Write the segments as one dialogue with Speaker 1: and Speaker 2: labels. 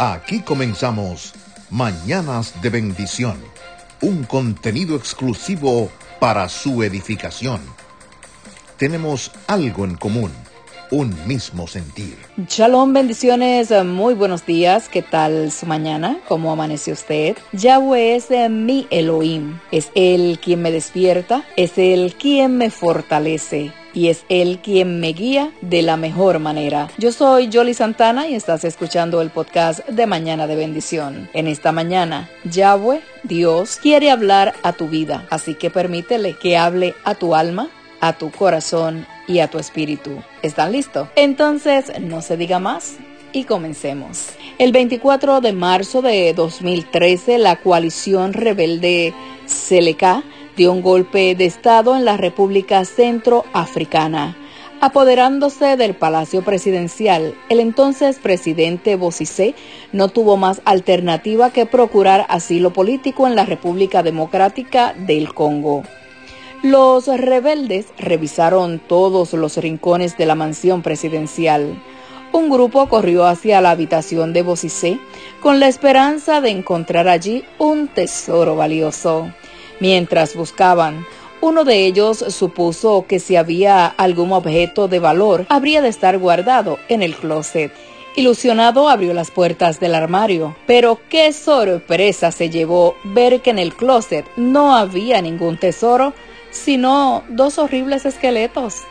Speaker 1: Aquí comenzamos Mañanas de Bendición, un contenido exclusivo para su edificación. Tenemos algo en común, un mismo sentir.
Speaker 2: Shalom, bendiciones, muy buenos días. ¿Qué tal su mañana? ¿Cómo amanece usted? Yahweh es mi Elohim, es Él quien me despierta, es Él quien me fortalece y es Él quien me guía de la mejor manera. Yo soy Jolly Santana y estás escuchando el podcast de Mañana de Bendición. En esta mañana, Yahweh, Dios, quiere hablar a tu vida, así que permítele que hable a tu alma, a tu corazón y a tu espíritu. ¿Están listos? Entonces, no se diga más y comencemos. El 24 de marzo de 2013, la coalición rebelde Seleka dio un golpe de Estado en la República Centroafricana. Apoderándose del Palacio Presidencial, el entonces presidente Bozizé no tuvo más alternativa que procurar asilo político en la República Democrática del Congo. Los rebeldes revisaron todos los rincones de la mansión presidencial. Un grupo corrió hacia la habitación de Bozizé con la esperanza de encontrar allí un tesoro valioso. Mientras buscaban, uno de ellos supuso que si había algún objeto de valor, habría de estar guardado en el closet. Ilusionado abrió las puertas del armario, pero qué sorpresa se llevó ver que en el closet no había ningún tesoro, sino dos horribles esqueletos.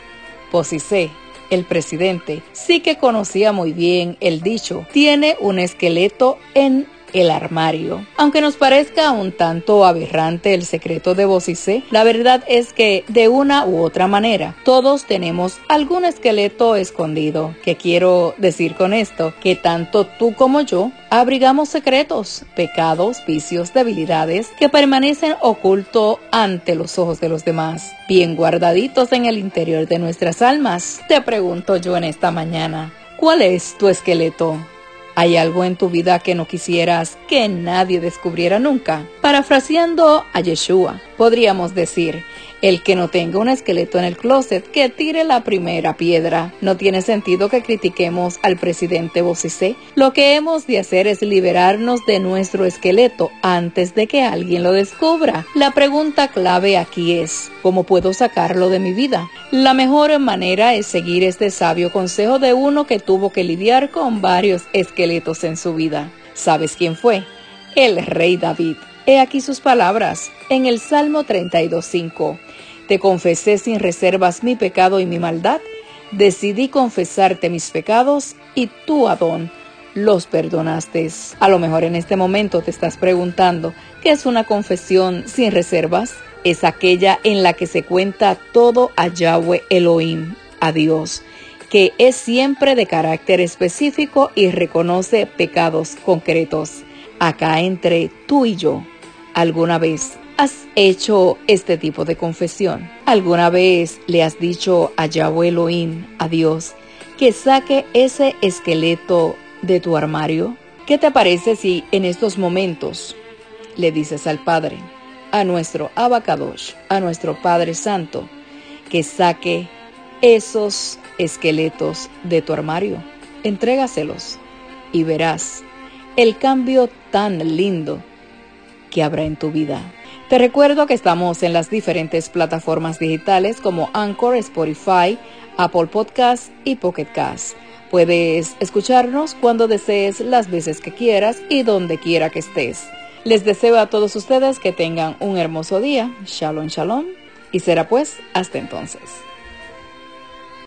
Speaker 2: Posicé, el presidente, sí que conocía muy bien el dicho, tiene un esqueleto en el armario. Aunque nos parezca un tanto aberrante el secreto de Bocicé, la verdad es que de una u otra manera todos tenemos algún esqueleto escondido. ¿Qué quiero decir con esto? Que tanto tú como yo abrigamos secretos, pecados, vicios, debilidades que permanecen ocultos ante los ojos de los demás, bien guardaditos en el interior de nuestras almas. Te pregunto yo en esta mañana, ¿cuál es tu esqueleto? ¿Hay algo en tu vida que no quisieras que nadie descubriera nunca? Parafraseando a Yeshua, podríamos decir, el que no tenga un esqueleto en el closet, que tire la primera piedra. No tiene sentido que critiquemos al presidente Bocicé. Lo que hemos de hacer es liberarnos de nuestro esqueleto antes de que alguien lo descubra. La pregunta clave aquí es, ¿cómo puedo sacarlo de mi vida? La mejor manera es seguir este sabio consejo de uno que tuvo que lidiar con varios esqueletos en su vida. ¿Sabes quién fue? El rey David. He aquí sus palabras en el Salmo 32.5. Te confesé sin reservas mi pecado y mi maldad. Decidí confesarte mis pecados y tú, Adón, los perdonaste. A lo mejor en este momento te estás preguntando, ¿qué es una confesión sin reservas? Es aquella en la que se cuenta todo a Yahweh Elohim, a Dios, que es siempre de carácter específico y reconoce pecados concretos. Acá entre tú y yo, ¿alguna vez ¿Has hecho este tipo de confesión? ¿Alguna vez le has dicho a Yahweh Elohim, a Dios, que saque ese esqueleto de tu armario? ¿Qué te parece si en estos momentos le dices al Padre, a nuestro Abacadosh, a nuestro Padre Santo, que saque esos esqueletos de tu armario? Entrégaselos y verás el cambio tan lindo que habrá en tu vida. Te recuerdo que estamos en las diferentes plataformas digitales como Anchor, Spotify, Apple Podcasts y Pocket Cast. Puedes escucharnos cuando desees, las veces que quieras y donde quiera que estés. Les deseo a todos ustedes que tengan un hermoso día. Shalom, shalom. Y será pues hasta entonces.